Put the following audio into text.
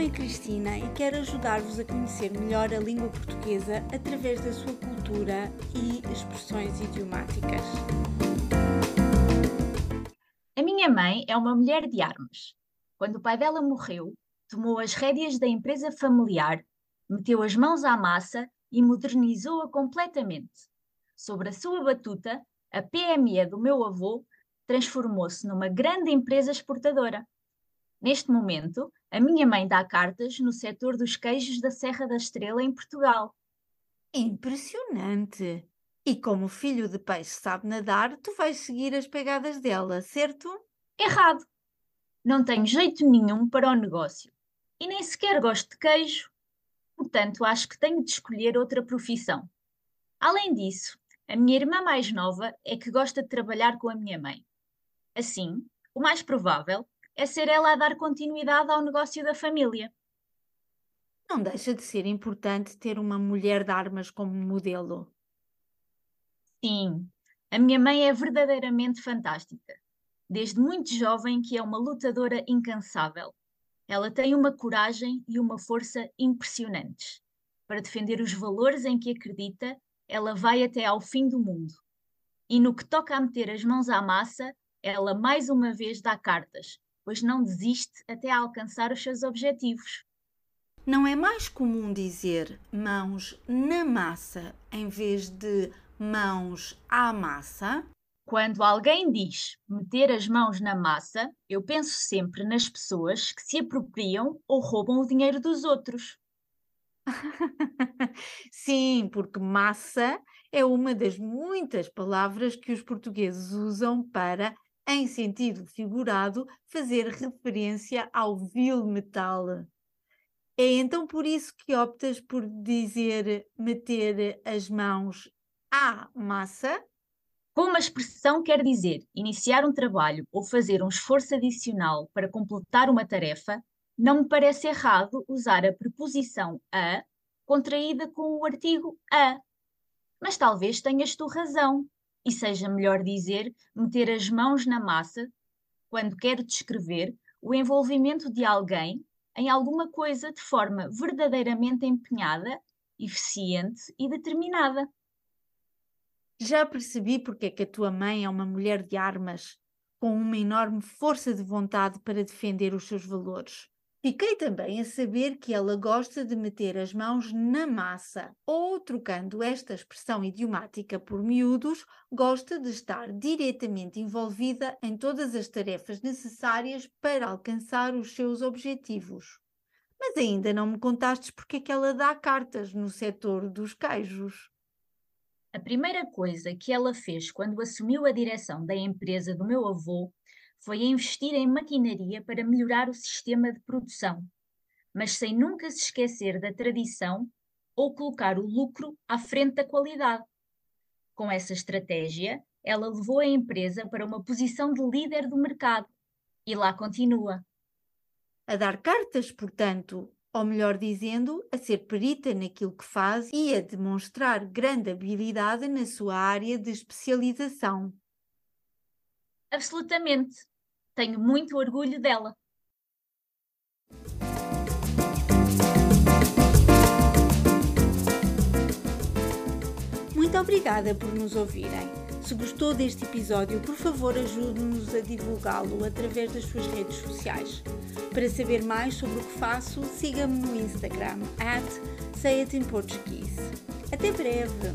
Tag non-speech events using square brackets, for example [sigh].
é Cristina e quero ajudar-vos a conhecer melhor a língua portuguesa através da sua cultura e expressões idiomáticas. A minha mãe é uma mulher de armas. Quando o pai dela morreu, tomou as rédeas da empresa familiar, meteu as mãos à massa e modernizou-a completamente. Sobre a sua batuta, a PME do meu avô transformou-se numa grande empresa exportadora. Neste momento, a minha mãe dá cartas no setor dos queijos da Serra da Estrela, em Portugal. Impressionante! E como filho de peixe sabe nadar, tu vais seguir as pegadas dela, certo? Errado! Não tenho jeito nenhum para o negócio e nem sequer gosto de queijo, portanto acho que tenho de escolher outra profissão. Além disso, a minha irmã mais nova é que gosta de trabalhar com a minha mãe. Assim, o mais provável é ser ela a dar continuidade ao negócio da família. Não deixa de ser importante ter uma mulher de armas como modelo. Sim, a minha mãe é verdadeiramente fantástica. Desde muito jovem que é uma lutadora incansável. Ela tem uma coragem e uma força impressionantes. Para defender os valores em que acredita, ela vai até ao fim do mundo. E no que toca a meter as mãos à massa, ela mais uma vez dá cartas, pois não desiste até alcançar os seus objetivos. Não é mais comum dizer mãos na massa em vez de mãos à massa? Quando alguém diz meter as mãos na massa, eu penso sempre nas pessoas que se apropriam ou roubam o dinheiro dos outros. [laughs] Sim, porque massa é uma das muitas palavras que os portugueses usam para em sentido figurado, fazer referência ao vil metal. É então por isso que optas por dizer meter as mãos à massa? Como a expressão quer dizer iniciar um trabalho ou fazer um esforço adicional para completar uma tarefa, não me parece errado usar a preposição a contraída com o artigo a. Mas talvez tenhas tu razão e seja melhor dizer, meter as mãos na massa quando quero descrever o envolvimento de alguém em alguma coisa de forma verdadeiramente empenhada, eficiente e determinada. Já percebi porque é que a tua mãe é uma mulher de armas, com uma enorme força de vontade para defender os seus valores. Fiquei também a saber que ela gosta de meter as mãos na massa, ou, trocando esta expressão idiomática por miúdos, gosta de estar diretamente envolvida em todas as tarefas necessárias para alcançar os seus objetivos. Mas ainda não me contastes porque é que ela dá cartas no setor dos queijos. A primeira coisa que ela fez quando assumiu a direção da empresa do meu avô foi investir em maquinaria para melhorar o sistema de produção, mas sem nunca se esquecer da tradição ou colocar o lucro à frente da qualidade. Com essa estratégia, ela levou a empresa para uma posição de líder do mercado e lá continua. A dar cartas, portanto, ou melhor dizendo, a ser perita naquilo que faz e a demonstrar grande habilidade na sua área de especialização. Absolutamente. Tenho muito orgulho dela. Muito obrigada por nos ouvirem. Se gostou deste episódio, por favor ajude-nos a divulgá-lo através das suas redes sociais. Para saber mais sobre o que faço, siga-me no Instagram, at Say. Até breve!